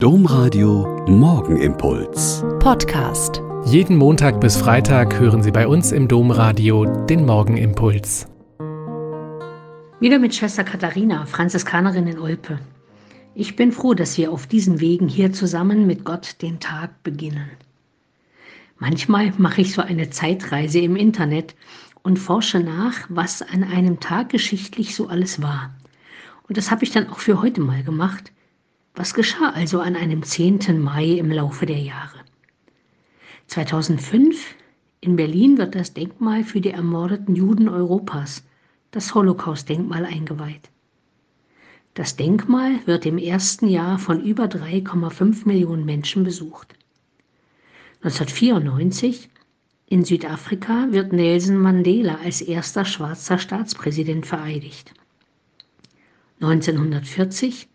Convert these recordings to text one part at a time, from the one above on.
Domradio Morgenimpuls. Podcast. Jeden Montag bis Freitag hören Sie bei uns im Domradio den Morgenimpuls. Wieder mit Schwester Katharina, Franziskanerin in Olpe. Ich bin froh, dass wir auf diesen Wegen hier zusammen mit Gott den Tag beginnen. Manchmal mache ich so eine Zeitreise im Internet und forsche nach, was an einem Tag geschichtlich so alles war. Und das habe ich dann auch für heute mal gemacht was geschah also an einem 10. Mai im Laufe der Jahre? 2005 in Berlin wird das Denkmal für die ermordeten Juden Europas, das Holocaust-Denkmal, eingeweiht. Das Denkmal wird im ersten Jahr von über 3,5 Millionen Menschen besucht. 1994 in Südafrika wird Nelson Mandela als erster schwarzer Staatspräsident vereidigt. 1940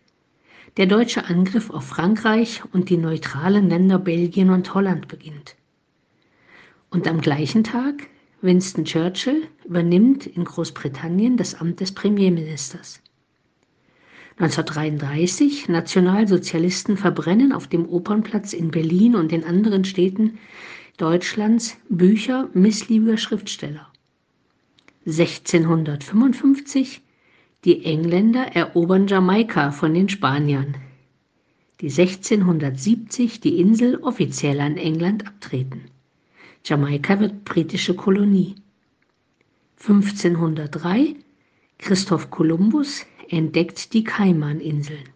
der deutsche Angriff auf Frankreich und die neutralen Länder Belgien und Holland beginnt. Und am gleichen Tag Winston Churchill übernimmt in Großbritannien das Amt des Premierministers. 1933 Nationalsozialisten verbrennen auf dem Opernplatz in Berlin und in anderen Städten Deutschlands Bücher missliebiger Schriftsteller. 1655 die Engländer erobern Jamaika von den Spaniern, die 1670 die Insel offiziell an England abtreten. Jamaika wird britische Kolonie. 1503 Christoph Kolumbus entdeckt die Kaimaninseln.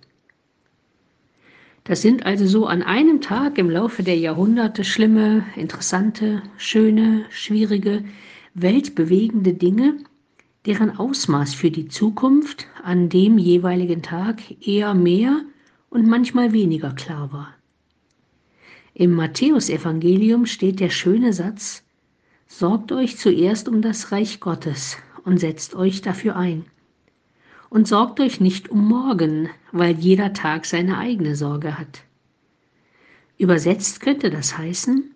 Das sind also so an einem Tag im Laufe der Jahrhunderte schlimme, interessante, schöne, schwierige, weltbewegende Dinge, deren Ausmaß für die Zukunft an dem jeweiligen Tag eher mehr und manchmal weniger klar war. Im Matthäusevangelium steht der schöne Satz, Sorgt euch zuerst um das Reich Gottes und setzt euch dafür ein. Und sorgt euch nicht um morgen, weil jeder Tag seine eigene Sorge hat. Übersetzt könnte das heißen,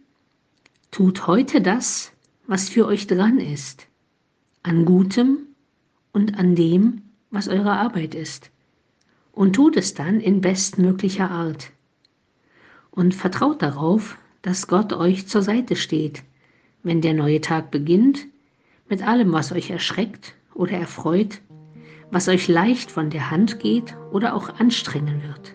tut heute das, was für euch dran ist an Gutem und an dem, was eure Arbeit ist. Und tut es dann in bestmöglicher Art. Und vertraut darauf, dass Gott euch zur Seite steht, wenn der neue Tag beginnt, mit allem, was euch erschreckt oder erfreut, was euch leicht von der Hand geht oder auch anstrengen wird.